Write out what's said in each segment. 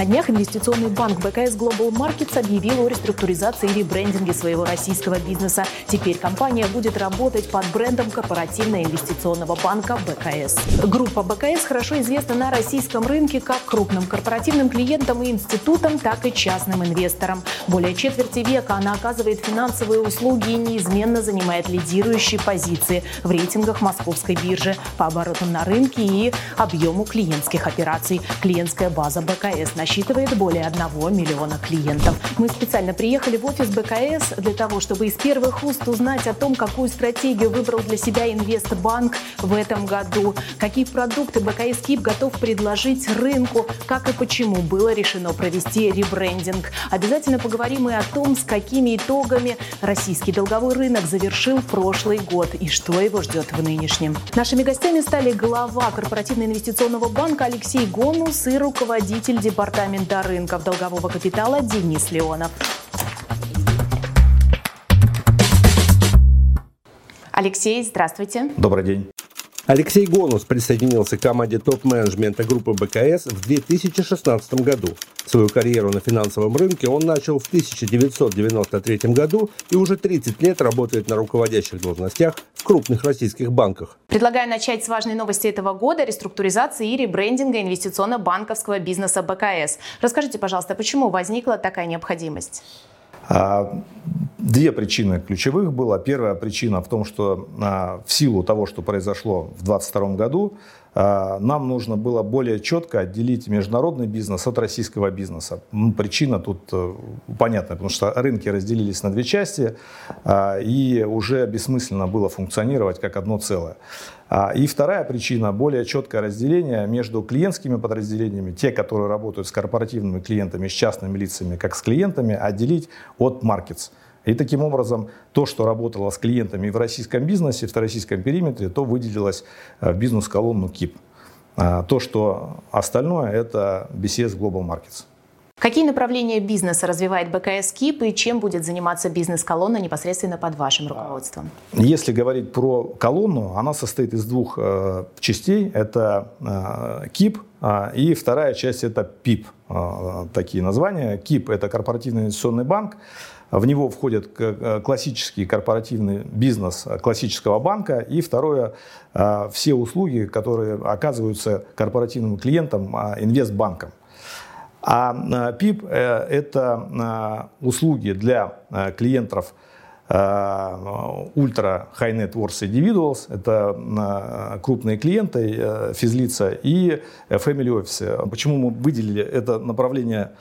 На днях инвестиционный банк БКС Global Markets объявил о реструктуризации и ребрендинге своего российского бизнеса. Теперь компания будет работать под брендом корпоративно-инвестиционного банка БКС. Группа БКС хорошо известна на российском рынке как крупным корпоративным клиентам и институтам, так и частным инвесторам. Более четверти века она оказывает финансовые услуги и неизменно занимает лидирующие позиции в рейтингах московской биржи по оборотам на рынке и объему клиентских операций. Клиентская база БКС насчитывает более 1 миллиона клиентов. Мы специально приехали в офис БКС для того, чтобы из первых уст узнать о том, какую стратегию выбрал для себя Инвестбанк в этом году, какие продукты БКС КИП готов предложить рынку, как и почему было решено провести ребрендинг. Обязательно поговорим и о том, с какими итогами российский долговой рынок завершил прошлый год и что его ждет в нынешнем. Нашими гостями стали глава корпоративно-инвестиционного банка Алексей Гонус и руководитель департамента Департамента рынков долгового капитала Денис Леонов. Алексей, здравствуйте. Добрый день. Алексей Гонус присоединился к команде топ-менеджмента группы БКС в 2016 году. Свою карьеру на финансовом рынке он начал в 1993 году и уже 30 лет работает на руководящих должностях в крупных российских банках. Предлагаю начать с важной новости этого года – реструктуризации и ребрендинга инвестиционно-банковского бизнеса БКС. Расскажите, пожалуйста, почему возникла такая необходимость? А, две причины ключевых было. Первая причина в том, что а, в силу того, что произошло в 2022 году, нам нужно было более четко отделить международный бизнес от российского бизнеса. Причина тут э, понятна, потому что рынки разделились на две части, и уже бессмысленно было функционировать как одно целое. А, и вторая причина – более четкое разделение между клиентскими подразделениями, те, которые работают с корпоративными клиентами, с частными лицами, как с клиентами, отделить от markets. И таким образом то, что работало с клиентами в российском бизнесе, в российском периметре, то выделилось э, в бизнес-колонну КИП. А, то, что остальное – это BCS Global Markets. Какие направления бизнеса развивает БКС КИП и чем будет заниматься бизнес-колонна непосредственно под вашим руководством? Если говорить про колонну, она состоит из двух э, частей. Это э, КИП и вторая часть это ПИП. Такие названия. КИП – это корпоративный инвестиционный банк. В него входит э, классический корпоративный бизнес классического банка. И второе – все услуги, которые оказываются корпоративным клиентам инвестбанком. А ПИП э, – это услуги для э, клиентов ультра high net worth individuals, это крупные клиенты, э, физлица и family office. Почему мы выделили это направление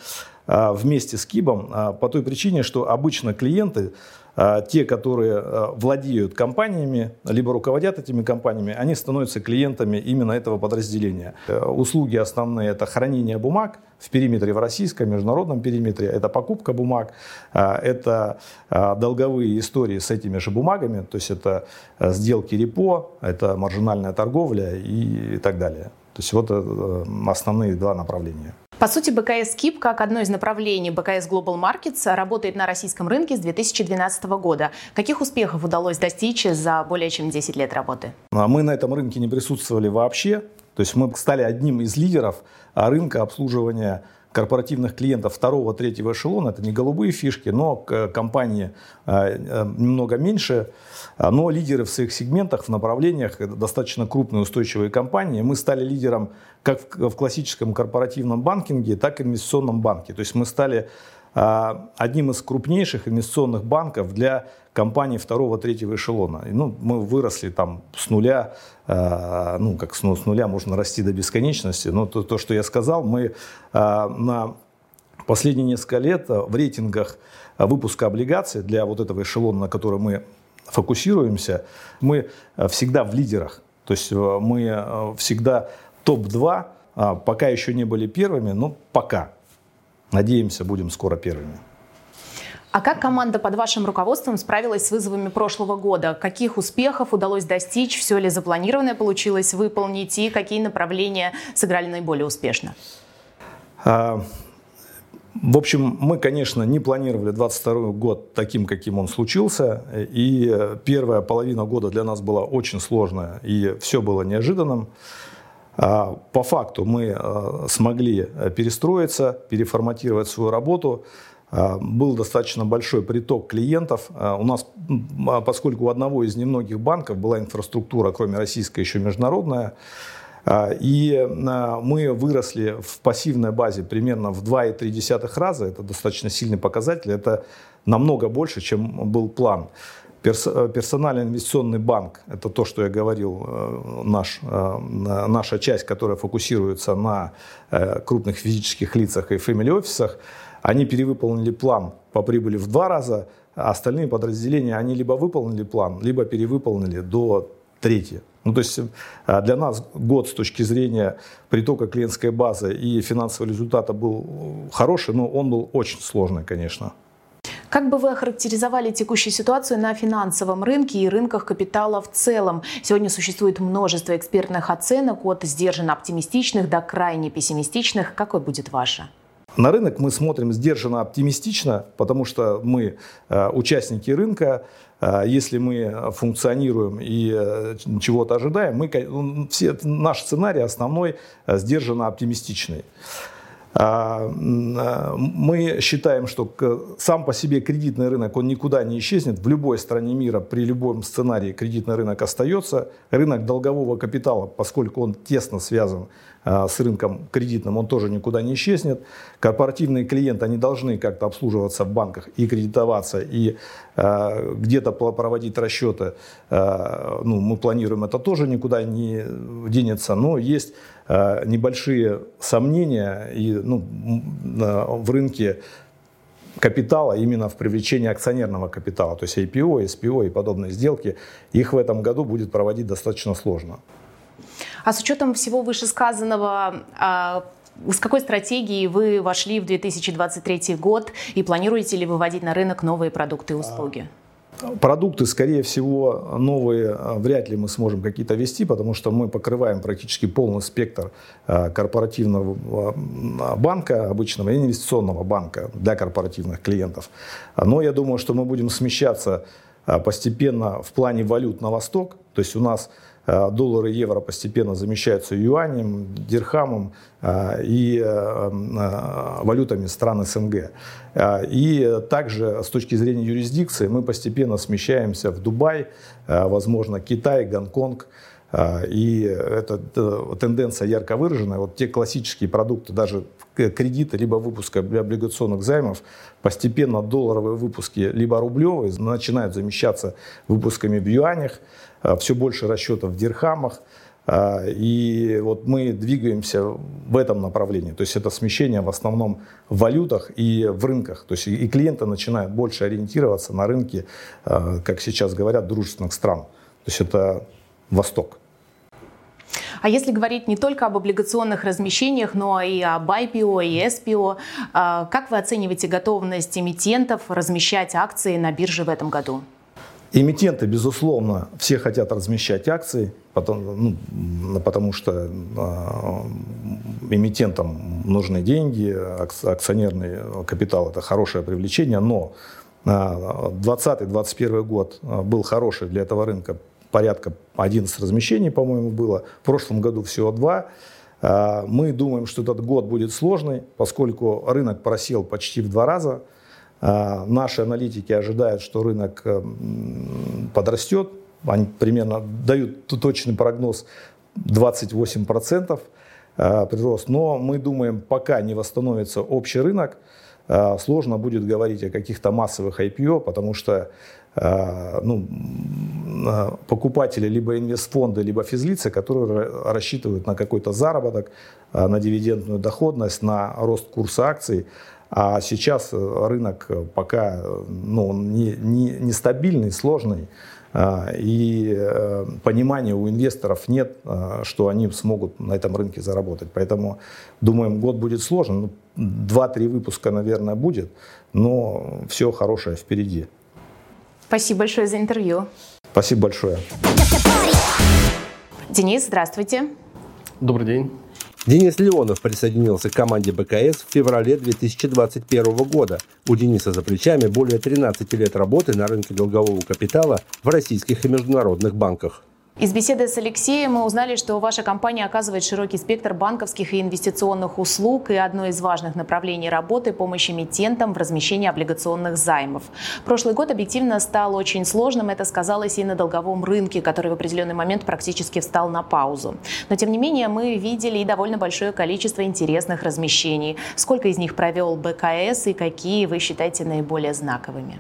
вместе с КИБом? По той причине, что обычно клиенты а, те, которые а, владеют компаниями, либо руководят этими компаниями, они становятся клиентами именно этого подразделения. Э, услуги основные – это хранение бумаг в периметре, в российском, международном периметре, это покупка бумаг, а, это долговые истории с этими же бумагами, то есть это э, сделки репо, это маржинальная торговля и так далее. То есть вот э, основные два направления. По сути, БКС КИП, как одно из направлений БКС Global Markets, работает на российском рынке с 2012 года. Каких успехов удалось достичь за более чем 10 лет работы? А мы на этом рынке не присутствовали вообще. То есть мы стали одним из лидеров рынка обслуживания корпоративных клиентов второго, третьего эшелона. Это не голубые фишки, но компании э, э, немного меньше, но лидеры в своих сегментах, в направлениях, достаточно крупные устойчивые компании. Мы стали лидером как в классическом корпоративном банкинге, так и в инвестиционном банке. То есть мы стали а, одним из крупнейших инвестиционных банков для компаний второго, третьего эшелона. Ну, мы выросли там с нуля, а, ну, как с, с нуля можно расти до бесконечности, но то, то что я сказал, мы а, на последние несколько лет в рейтингах выпуска облигаций для вот этого эшелона, на который мы фокусируемся, мы всегда в лидерах. То есть мы всегда топ-2, пока еще не были первыми, но пока. Надеемся, будем скоро первыми. А как команда под вашим руководством справилась с вызовами прошлого года? Каких успехов удалось достичь? Все ли запланированное получилось выполнить? И какие направления сыграли наиболее успешно? А, в общем, мы, конечно, не планировали 22 год таким, каким он случился. И первая половина года для нас была очень сложная, и все было неожиданным. По факту мы смогли перестроиться, переформатировать свою работу. Был достаточно большой приток клиентов. У нас, поскольку у одного из немногих банков была инфраструктура, кроме российской, еще международная, и мы выросли в пассивной базе примерно в 2,3 раза. Это достаточно сильный показатель. Это намного больше, чем был план. Персональный инвестиционный банк, это то, что я говорил, э, наш, э, наша часть, которая фокусируется на э, крупных физических лицах и family офисах, они перевыполнили план по прибыли в два раза, а остальные подразделения, они либо выполнили план, либо перевыполнили до трети. Ну, то есть для нас год с точки зрения притока клиентской базы и финансового результата был хороший, но он был очень сложный, конечно. Как бы вы охарактеризовали текущую ситуацию на финансовом рынке и рынках капитала в целом? Сегодня существует множество экспертных оценок от сдержанно оптимистичных до крайне пессимистичных. Какой будет ваша? На рынок мы смотрим сдержанно оптимистично, потому что мы э, участники рынка. Э, если мы функционируем и э, чего-то ожидаем, мы, все, наш сценарий основной сдержанно оптимистичный. А, а, мы считаем, что сам по себе кредитный рынок, он никуда не исчезнет. В любой стране мира при любом сценарии кредитный рынок остается. Рынок долгового капитала, поскольку он тесно связан а, с рынком кредитным, он тоже никуда не исчезнет. Корпоративные клиенты, они должны как-то обслуживаться в банках и кредитоваться, и где-то проводить расчеты. Ну, мы планируем, это тоже никуда не денется, но есть небольшие сомнения и, ну, в рынке капитала именно в привлечении акционерного капитала, то есть IPO, SPO и подобные сделки, их в этом году будет проводить достаточно сложно. А с учетом всего вышесказанного, а, с какой стратегией вы вошли в 2023 год и планируете ли выводить на рынок новые продукты и услуги? Продукты, скорее всего, новые а, вряд ли мы сможем какие-то вести, потому что мы покрываем практически полный спектр а, корпоративного банка, обычного инвестиционного банка для корпоративных клиентов. Но я думаю, что мы будем смещаться постепенно в плане валют на восток. То есть у нас Э, доллары и евро постепенно замещаются юанем, дирхамом э, и э, валютами стран СНГ. И также с точки зрения юрисдикции мы постепенно смещаемся в Дубай, возможно, Китай, Гонконг. И эта тенденция ярко выраженная. Вот те классические продукты, даже кредиты, либо выпуска облигационных займов, постепенно долларовые выпуски, либо рублевые, начинают замещаться выпусками в юанях. Э, все больше расчетов в дирхамах. Э, и вот мы двигаемся в этом направлении. То есть это смещение в основном в валютах и в рынках. То есть и клиенты начинают больше ориентироваться на рынки, э, как сейчас говорят, дружественных стран. То есть это Восток. А если говорить не только об облигационных размещениях, но и об IPO и SPO, как вы оцениваете готовность эмитентов размещать акции на бирже в этом году? Эмитенты, безусловно, все хотят размещать акции, потому, ну, потому что э, эмитентам нужны деньги, акционерный капитал – это хорошее привлечение, но 2020-2021 а, год а, был хороший для этого рынка, порядка 11 размещений, по-моему, было, в прошлом году всего 2. Мы думаем, что этот год будет сложный, поскольку рынок просел почти в два раза – а, наши аналитики ожидают, что рынок э, подрастет. Они примерно дают точный прогноз 28% э, прирост. Но мы думаем, пока не восстановится общий рынок, сложно будет говорить о каких-то массовых IPO, потому что ну, покупатели либо инвестфонды, либо физлицы, которые рассчитывают на какой-то заработок, на дивидендную доходность, на рост курса акций, а сейчас э, рынок э, пока ну, не, не, нестабильный, сложный. А, и э, понимания у инвесторов нет, что они смогут на этом рынке заработать. Поэтому, думаем, год будет сложен. Ну, два-три выпуска, наверное, будет, но все хорошее впереди. Спасибо большое за интервью. Спасибо большое. Денис, здравствуйте. Добрый день. Денис Леонов присоединился к команде БКС в феврале 2021 года. У Дениса за плечами более 13 лет работы на рынке долгового капитала в российских и международных банках. Из беседы с Алексеем мы узнали, что ваша компания оказывает широкий спектр банковских и инвестиционных услуг, и одно из важных направлений работы – помощь эмитентам в размещении облигационных займов. Прошлый год объективно стал очень сложным, это сказалось и на долговом рынке, который в определенный момент практически встал на паузу. Но, тем не менее, мы видели и довольно большое количество интересных размещений. Сколько из них провел БКС и какие вы считаете наиболее знаковыми?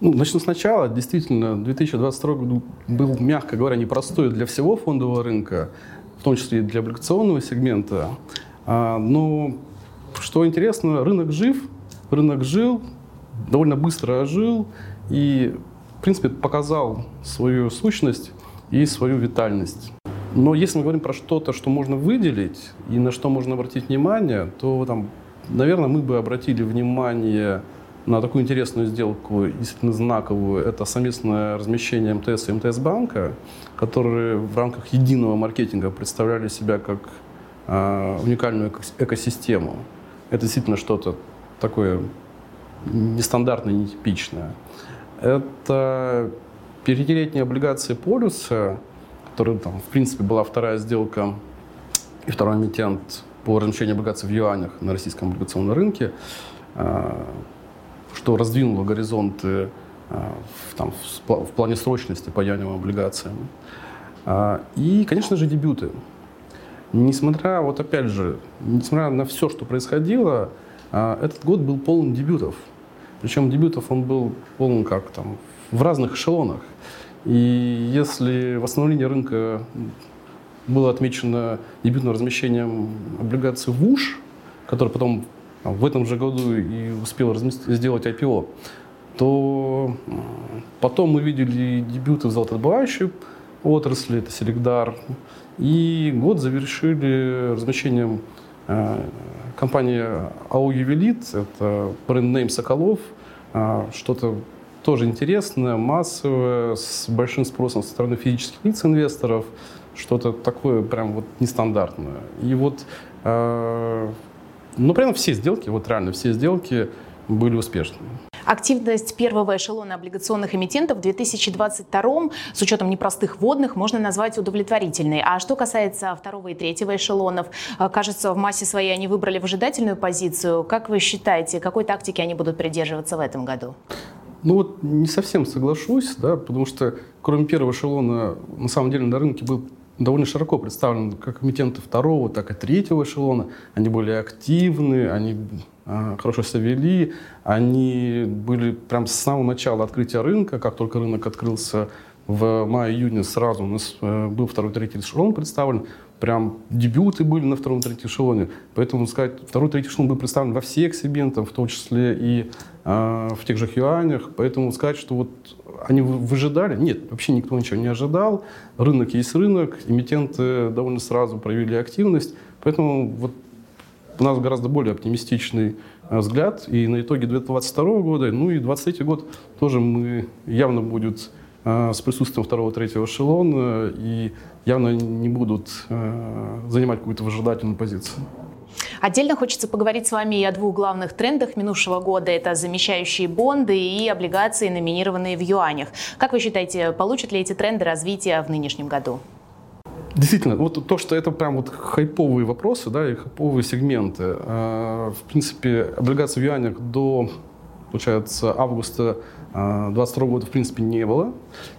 Ну, начну сначала. Действительно, 2022 год был, мягко говоря, непростой для всего фондового рынка, в том числе и для облигационного сегмента. А, но что интересно, рынок жив, рынок жил, довольно быстро ожил и, в принципе, показал свою сущность и свою витальность. Но если мы говорим про что-то, что можно выделить и на что можно обратить внимание, то, там, наверное, мы бы обратили внимание на такую интересную сделку, действительно знаковую, это совместное размещение МТС и МТС банка, которые в рамках единого маркетинга представляли себя как э, уникальную экосистему. Это действительно что-то такое нестандартное, нетипичное. Это пятилетние облигации полюса, которая там, в принципе, была вторая сделка и второй эмитент по размещению облигаций в юанях на российском облигационном рынке. Что раздвинуло горизонты а, в, там, в плане срочности по юаневым облигациям. А, и, конечно же, дебюты. Несмотря, вот опять же, несмотря на все, что происходило, а, этот год был полон дебютов. Причем дебютов он был полон как там в разных эшелонах. И если восстановление рынка было отмечено дебютным размещением облигаций ВУШ, который потом в этом же году и успел сделать IPO, то потом мы видели дебюты в золотодобывающей отрасли, это Селегдар, и год завершили размещением э, компании АО «Ювелит», это бренд-нейм «Соколов», э, что-то тоже интересное, массовое, с большим спросом со стороны физических лиц инвесторов, что-то такое прям вот нестандартное. И вот э, при этом все сделки, вот реально все сделки были успешными. Активность первого эшелона облигационных эмитентов в 2022 с учетом непростых водных можно назвать удовлетворительной. А что касается второго и третьего эшелонов, э, кажется, в массе своей они выбрали выжидательную позицию. Как вы считаете, какой тактики они будут придерживаться в этом году? Ну вот не совсем соглашусь, да, потому что кроме первого эшелона на самом деле на рынке был довольно широко представлены как эмитенты второго, так и третьего эшелона. Они были активны, они а, хорошо себя вели, они были прям с самого начала открытия рынка, как только рынок открылся в мае-июне, сразу у нас э, был второй, третий эшелон представлен, прям дебюты были на втором, третьем эшелоне. Поэтому, сказать, второй, третий эшелон был представлен во всех сегментах, в том числе и в тех же юанях. Поэтому сказать, что вот они выжидали? Нет, вообще никто ничего не ожидал. Рынок есть рынок, эмитенты довольно сразу проявили активность. Поэтому вот у нас гораздо более оптимистичный э, взгляд и на итоге 2022 года, ну и 2023 год тоже мы явно будет э, с присутствием второго, третьего эшелона и явно не будут занимать какую-то выжидательную позицию. Отдельно хочется поговорить с вами и о двух главных трендах минувшего года. Это замещающие бонды и облигации, номинированные в юанях. Как вы считаете, получат ли эти тренды развития в нынешнем году? Действительно, вот то, что это прям вот хайповые вопросы, да, и хайповые сегменты. А, в принципе, облигации в юанях до, получается, августа 22 года, в принципе, не было.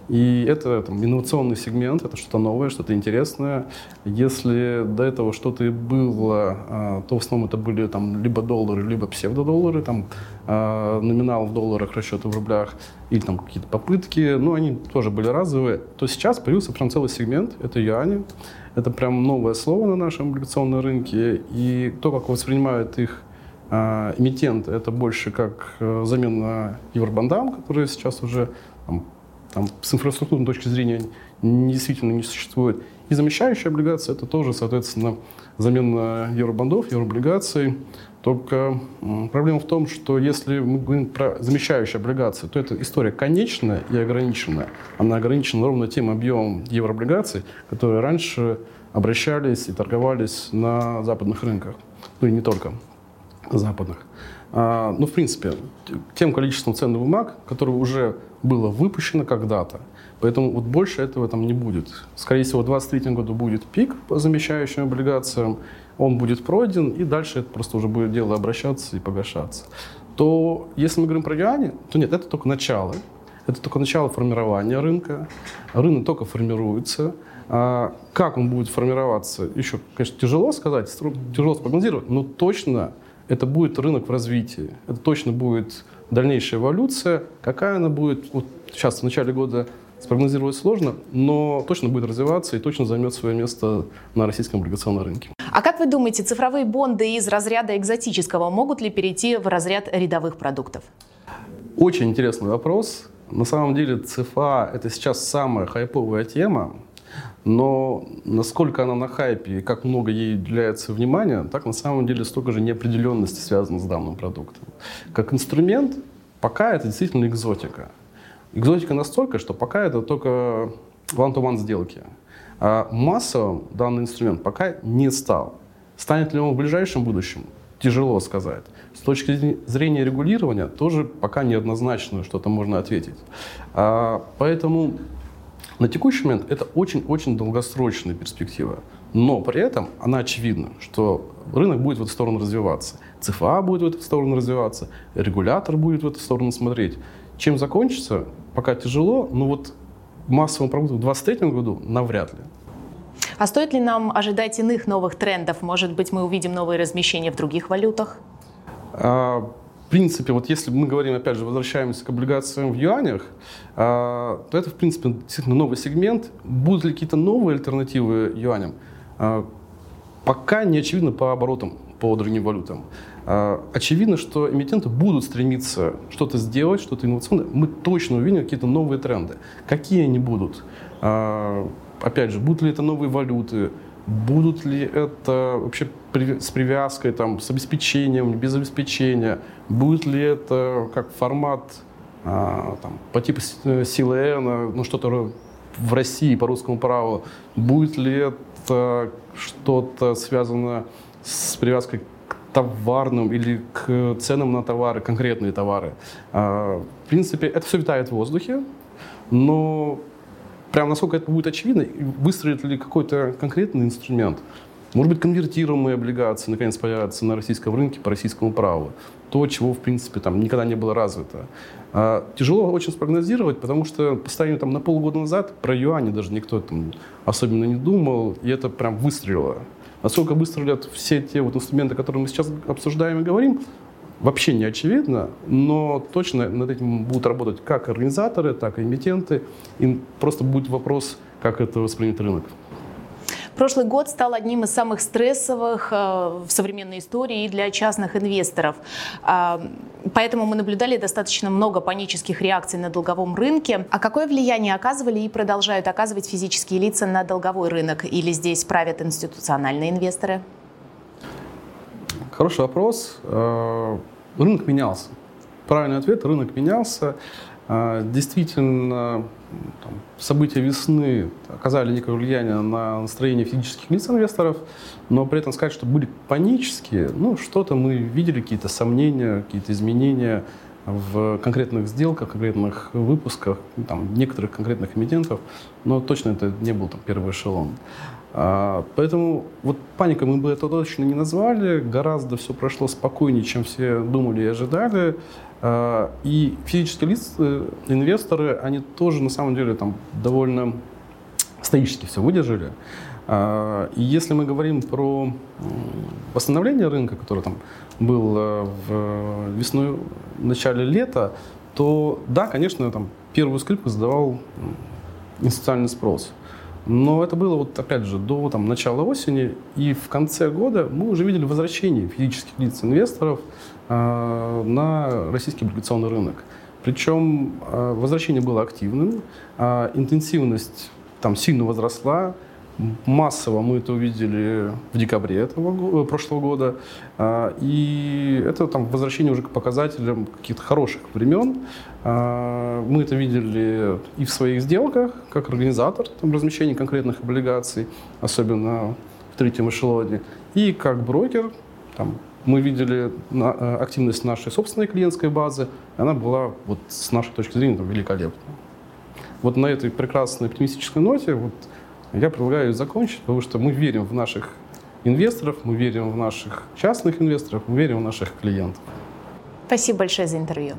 И это там, инновационный сегмент, это что-то новое, что-то интересное. Если до этого что-то и было, а, то в основном это были там, либо доллары, либо псевдодоллары, там, а, номинал в долларах, расчеты в рублях, или там какие-то попытки, ну, они тоже были разовые, то сейчас появился прям целый сегмент, это юани. Это прям новое слово на нашем облигационном рынке, и то, как воспринимают их а, эмитент — это больше как э, замена евробандам, которые сейчас уже там, там, с инфраструктурной точки зрения действительно не существует. И замещающая облигация — это тоже, соответственно, замена евробандов, еврооблигаций. Только проблема в том, что если мы говорим про замещающие облигации, то эта история конечная и ограниченная. Она ограничена ровно тем объемом еврооблигаций, которые раньше обращались и торговались на западных рынках. Ну и не только западных. а, ну, в принципе, тем количеством ценных бумаг, которое уже было выпущено когда-то. Поэтому вот больше этого там не будет. Скорее всего, в 2023 году будет пик по замещающим облигациям, он будет пройден, и дальше это просто уже будет дело обращаться и погашаться. То если мы говорим про юани, то нет, это только начало. Это только начало формирования рынка. Рынок только формируется. А как он будет формироваться, еще, конечно, тяжело сказать, тяжело спрогнозировать, но точно это будет рынок в развитии. Это точно будет дальнейшая эволюция. Какая она будет, вот сейчас в начале года спрогнозировать сложно, но точно будет развиваться и точно займет свое место на российском облигационном рынке. А как вы думаете, цифровые бонды из разряда экзотического могут ли перейти в разряд рядовых продуктов? Очень интересный вопрос. На самом деле ЦФА – это сейчас самая хайповая тема, но насколько она на хайпе и как много ей уделяется внимания, так на самом деле столько же неопределенности связано с данным продуктом. Как инструмент, пока это действительно экзотика. Экзотика настолько, что пока это только one-to-one сделки. А массовым данный инструмент пока не стал. Станет ли он в ближайшем будущем? Тяжело сказать. С точки зрения регулирования тоже пока неоднозначно что-то можно ответить. А, поэтому на текущий момент это очень-очень долгосрочная перспектива. Но при этом она очевидна, что рынок будет в эту сторону развиваться. ЦФА будет в эту сторону развиваться, регулятор будет в эту сторону смотреть. Чем закончится, пока тяжело, но вот массовым продуктом в 2023 году навряд ли. А стоит ли нам ожидать иных новых трендов? Может быть, мы увидим новые размещения в других валютах? А, в принципе, вот если мы говорим, опять же, возвращаемся к облигациям в юанях, а, то это, в принципе, действительно новый сегмент. Будут ли какие-то новые альтернативы юаням? А, пока не очевидно по оборотам по другим валютам. А, очевидно, что эмитенты будут стремиться что-то сделать, что-то инновационное. Мы точно увидим какие-то новые тренды. Какие они будут? Опять же, будут ли это новые валюты? Будут ли это вообще с привязкой, там, с обеспечением, без обеспечения? Будет ли это как формат а, там, по типу CLN, ну что-то в России по русскому праву? Будет ли это что-то связано с привязкой товарным или к ценам на товары, конкретные товары. А, в принципе, это все витает в воздухе, но прям насколько это будет очевидно, выстроит ли какой-то конкретный инструмент, может быть, конвертируемые облигации наконец появятся на российском рынке по российскому праву. То, чего, в принципе, там никогда не было развито. А, тяжело очень спрогнозировать, потому что по состоянию там, на полгода назад про юани даже никто там особенно не думал, и это прям выстрелило. Насколько выстрелят все те вот инструменты, которые мы сейчас обсуждаем и говорим, вообще не очевидно, но точно над этим будут работать как организаторы, так и эмитенты. Им просто будет вопрос, как это воспринят рынок. Прошлый год стал одним из самых стрессовых э, в современной истории и для частных инвесторов. А, поэтому мы наблюдали достаточно много панических реакций на долговом рынке. А какое влияние оказывали и продолжают оказывать физические лица на долговой рынок? Или здесь правят институциональные инвесторы? Хороший вопрос. Э, рынок менялся. Правильный ответ – рынок менялся. Э, действительно, там, события весны оказали некое влияние на настроение физических лиц инвесторов, но при этом сказать, что были панические, ну, что-то мы видели, какие-то сомнения, какие-то изменения в конкретных сделках, конкретных выпусках, там, некоторых конкретных эмитентов, но точно это не был там, первый эшелон. А, поэтому вот паника мы бы это точно не назвали, гораздо все прошло спокойнее, чем все думали и ожидали. А, и физические лица, э, инвесторы, они тоже на самом деле там довольно стоически все выдержали. А, и если мы говорим про восстановление рынка, которое там было в весной, в начале лета, то да, конечно, там первую скрипку задавал институциональный спрос. Но это было, вот, опять же, до там, начала осени, и в конце года мы уже видели возвращение физических лиц инвесторов э, на российский облигационный рынок. Причем э, возвращение было активным, э, интенсивность там сильно возросла, Массово мы это увидели в декабре этого, прошлого года. А, и это там возвращение уже к показателям каких-то хороших времен. А, мы это видели и в своих сделках, как организатор там, размещения конкретных облигаций, особенно в третьем эшелоне, и как брокер, там, Мы видели э, активность нашей собственной клиентской базы, и она была вот с нашей точки зрения там, великолепна. Вот на этой прекрасной оптимистической ноте вот, я предлагаю закончить, потому что мы верим в наших инвесторов, мы верим в наших частных инвесторов, мы верим в наших клиентов. Спасибо большое за интервью.